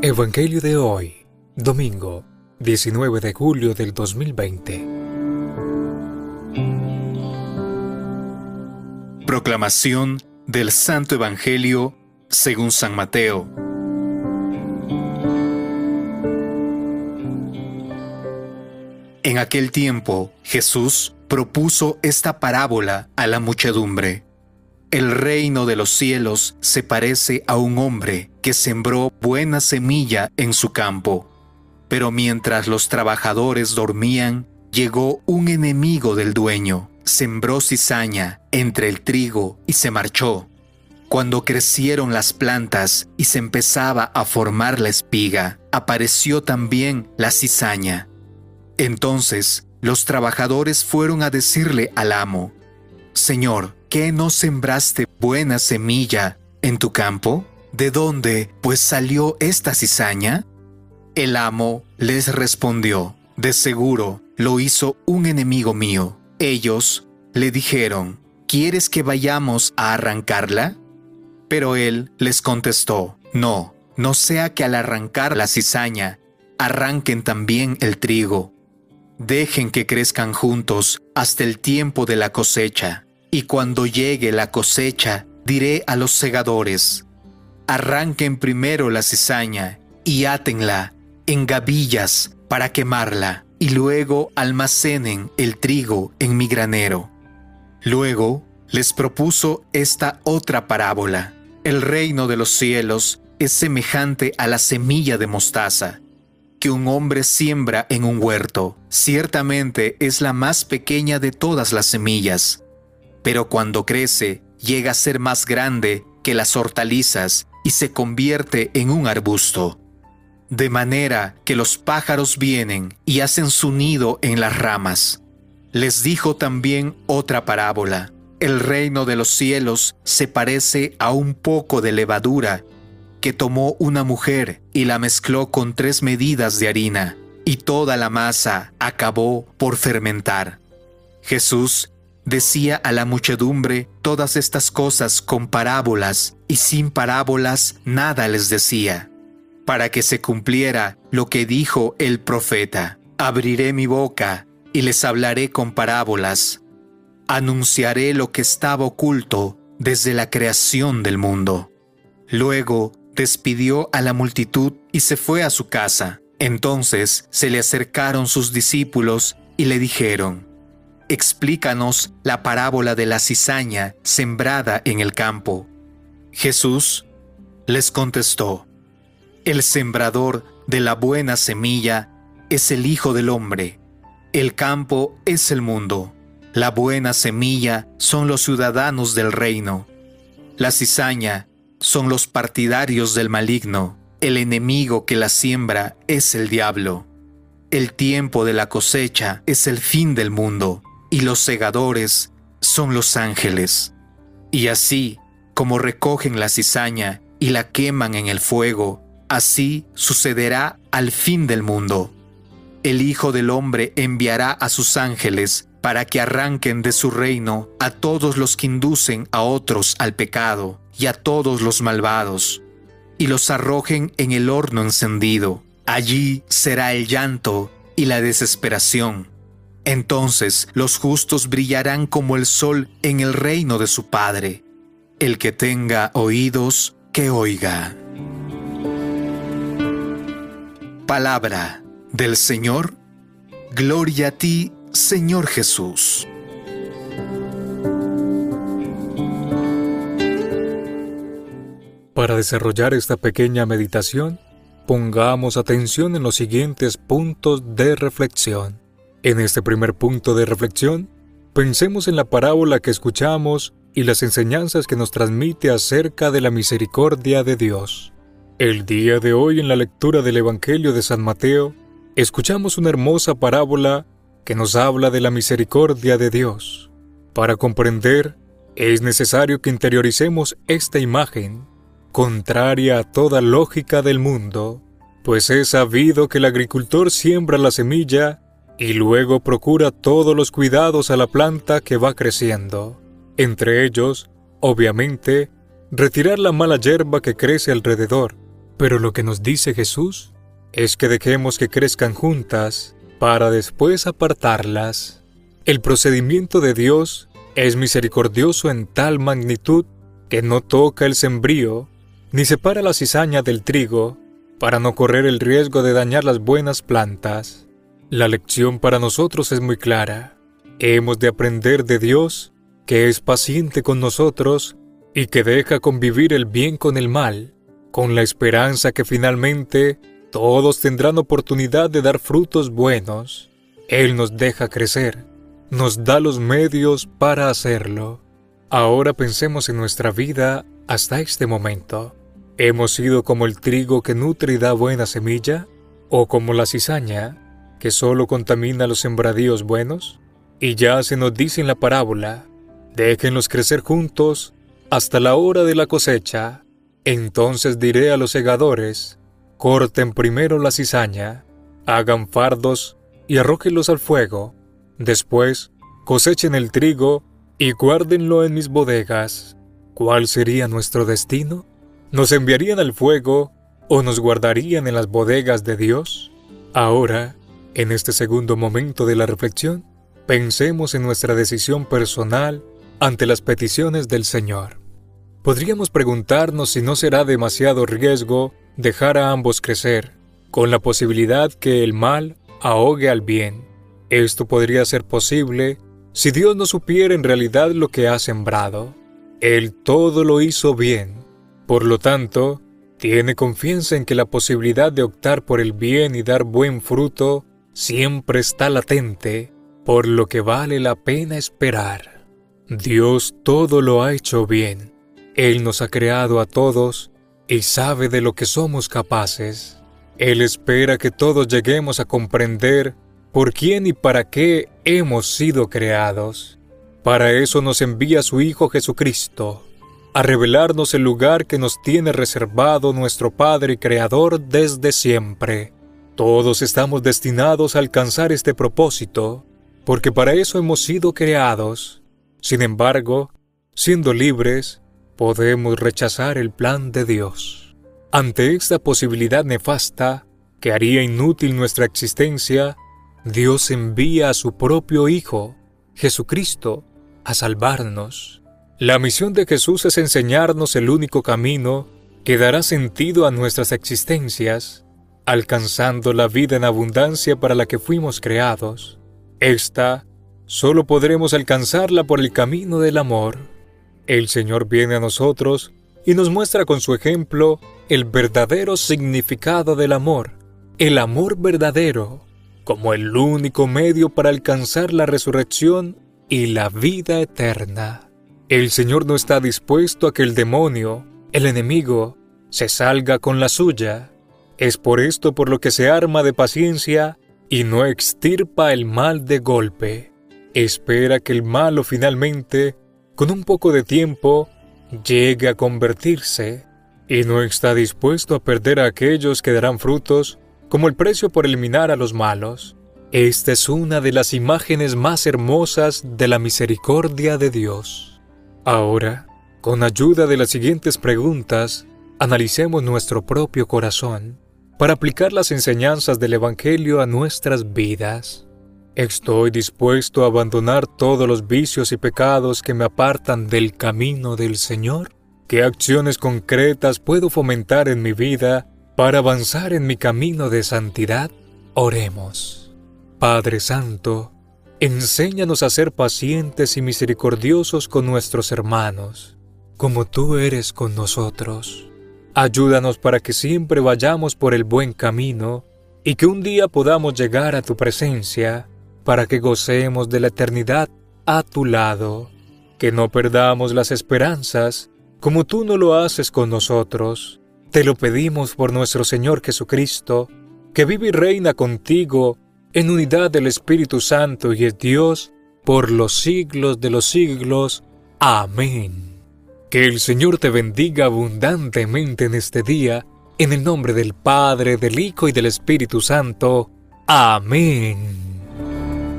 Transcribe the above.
Evangelio de hoy, domingo 19 de julio del 2020. Proclamación del Santo Evangelio según San Mateo. En aquel tiempo Jesús propuso esta parábola a la muchedumbre. El reino de los cielos se parece a un hombre sembró buena semilla en su campo. Pero mientras los trabajadores dormían, llegó un enemigo del dueño, sembró cizaña entre el trigo y se marchó. Cuando crecieron las plantas y se empezaba a formar la espiga, apareció también la cizaña. Entonces los trabajadores fueron a decirle al amo, Señor, ¿qué no sembraste buena semilla en tu campo? ¿De dónde pues salió esta cizaña? El amo les respondió, de seguro lo hizo un enemigo mío. Ellos le dijeron, ¿quieres que vayamos a arrancarla? Pero él les contestó, no, no sea que al arrancar la cizaña, arranquen también el trigo. Dejen que crezcan juntos hasta el tiempo de la cosecha, y cuando llegue la cosecha, diré a los segadores, arranquen primero la cizaña y átenla en gavillas para quemarla, y luego almacenen el trigo en mi granero. Luego les propuso esta otra parábola. El reino de los cielos es semejante a la semilla de mostaza que un hombre siembra en un huerto. Ciertamente es la más pequeña de todas las semillas, pero cuando crece llega a ser más grande que las hortalizas y se convierte en un arbusto. De manera que los pájaros vienen y hacen su nido en las ramas. Les dijo también otra parábola. El reino de los cielos se parece a un poco de levadura que tomó una mujer y la mezcló con tres medidas de harina, y toda la masa acabó por fermentar. Jesús decía a la muchedumbre todas estas cosas con parábolas, y sin parábolas nada les decía, para que se cumpliera lo que dijo el profeta. Abriré mi boca y les hablaré con parábolas. Anunciaré lo que estaba oculto desde la creación del mundo. Luego despidió a la multitud y se fue a su casa. Entonces se le acercaron sus discípulos y le dijeron, Explícanos la parábola de la cizaña sembrada en el campo. Jesús les contestó, El sembrador de la buena semilla es el Hijo del Hombre. El campo es el mundo. La buena semilla son los ciudadanos del reino. La cizaña son los partidarios del maligno. El enemigo que la siembra es el diablo. El tiempo de la cosecha es el fin del mundo, y los segadores son los ángeles. Y así, como recogen la cizaña y la queman en el fuego, así sucederá al fin del mundo. El Hijo del Hombre enviará a sus ángeles para que arranquen de su reino a todos los que inducen a otros al pecado y a todos los malvados, y los arrojen en el horno encendido. Allí será el llanto y la desesperación. Entonces los justos brillarán como el sol en el reino de su Padre. El que tenga oídos, que oiga. Palabra del Señor. Gloria a ti, Señor Jesús. Para desarrollar esta pequeña meditación, pongamos atención en los siguientes puntos de reflexión. En este primer punto de reflexión, pensemos en la parábola que escuchamos y las enseñanzas que nos transmite acerca de la misericordia de Dios. El día de hoy en la lectura del Evangelio de San Mateo, escuchamos una hermosa parábola que nos habla de la misericordia de Dios. Para comprender, es necesario que interioricemos esta imagen contraria a toda lógica del mundo, pues es sabido que el agricultor siembra la semilla y luego procura todos los cuidados a la planta que va creciendo. Entre ellos, obviamente, retirar la mala hierba que crece alrededor, Pero lo que nos dice Jesús es que dejemos que crezcan juntas para después apartarlas. El procedimiento de Dios es misericordioso en tal magnitud que no toca el sembrío, ni separa la cizaña del trigo, para no correr el riesgo de dañar las buenas plantas. La lección para nosotros es muy clara. Hemos de aprender de Dios, que es paciente con nosotros y que deja convivir el bien con el mal, con la esperanza que finalmente todos tendrán oportunidad de dar frutos buenos. Él nos deja crecer, nos da los medios para hacerlo. Ahora pensemos en nuestra vida hasta este momento. ¿Hemos sido como el trigo que nutre y da buena semilla? ¿O como la cizaña, que solo contamina los sembradíos buenos? Y ya se nos dice en la parábola, déjenlos crecer juntos hasta la hora de la cosecha. Entonces diré a los segadores, corten primero la cizaña, hagan fardos y arrójenlos al fuego. Después, cosechen el trigo y guárdenlo en mis bodegas. ¿Cuál sería nuestro destino? ¿Nos enviarían al fuego o nos guardarían en las bodegas de Dios? Ahora, en este segundo momento de la reflexión, pensemos en nuestra decisión personal ante las peticiones del Señor. Podríamos preguntarnos si no será demasiado riesgo dejar a ambos crecer, con la posibilidad que el mal ahogue al bien. Esto podría ser posible si Dios no supiera en realidad lo que ha sembrado, Él todo lo hizo bien. Por lo tanto, tiene confianza en que la posibilidad de optar por el bien y dar buen fruto siempre está latente, por lo que vale la pena esperar. Dios todo lo ha hecho bien. Él nos ha creado a todos y sabe de lo que somos capaces. Él espera que todos lleguemos a comprender por quién y para qué hemos sido creados. Para eso nos envía su Hijo Jesucristo, a revelarnos el lugar que nos tiene reservado nuestro Padre y Creador desde siempre. Todos estamos destinados a alcanzar este propósito, porque para eso hemos sido creados. Sin embargo, siendo libres, podemos rechazar el plan de Dios. Ante esta posibilidad nefasta, que haría inútil nuestra existencia, Dios envía a su propio Hijo, Jesucristo, a salvarnos. La misión de Jesús es enseñarnos el único camino que dará sentido a nuestras existencias, alcanzando la vida en abundancia para la que fuimos creados. Esta solo podremos alcanzarla por el camino del amor. El Señor viene a nosotros y nos muestra con su ejemplo el verdadero significado del amor, el amor verdadero como el único medio para alcanzar la resurrección y la vida eterna. El Señor no está dispuesto a que el demonio, el enemigo, se salga con la suya. Es por esto por lo que se arma de paciencia y no extirpa el mal de golpe. Espera que el malo finalmente, con un poco de tiempo, llegue a convertirse y no está dispuesto a perder a aquellos que darán frutos como el precio por eliminar a los malos. Esta es una de las imágenes más hermosas de la misericordia de Dios. Ahora, con ayuda de las siguientes preguntas, analicemos nuestro propio corazón para aplicar las enseñanzas del Evangelio a nuestras vidas. ¿Estoy dispuesto a abandonar todos los vicios y pecados que me apartan del camino del Señor? ¿Qué acciones concretas puedo fomentar en mi vida para avanzar en mi camino de santidad, oremos. Padre Santo, enséñanos a ser pacientes y misericordiosos con nuestros hermanos, como tú eres con nosotros. Ayúdanos para que siempre vayamos por el buen camino y que un día podamos llegar a tu presencia para que gocemos de la eternidad a tu lado, que no perdamos las esperanzas como tú no lo haces con nosotros te lo pedimos por nuestro Señor Jesucristo, que vive y reina contigo en unidad del Espíritu Santo y es Dios por los siglos de los siglos. Amén. Que el Señor te bendiga abundantemente en este día, en el nombre del Padre, del Hijo y del Espíritu Santo. Amén.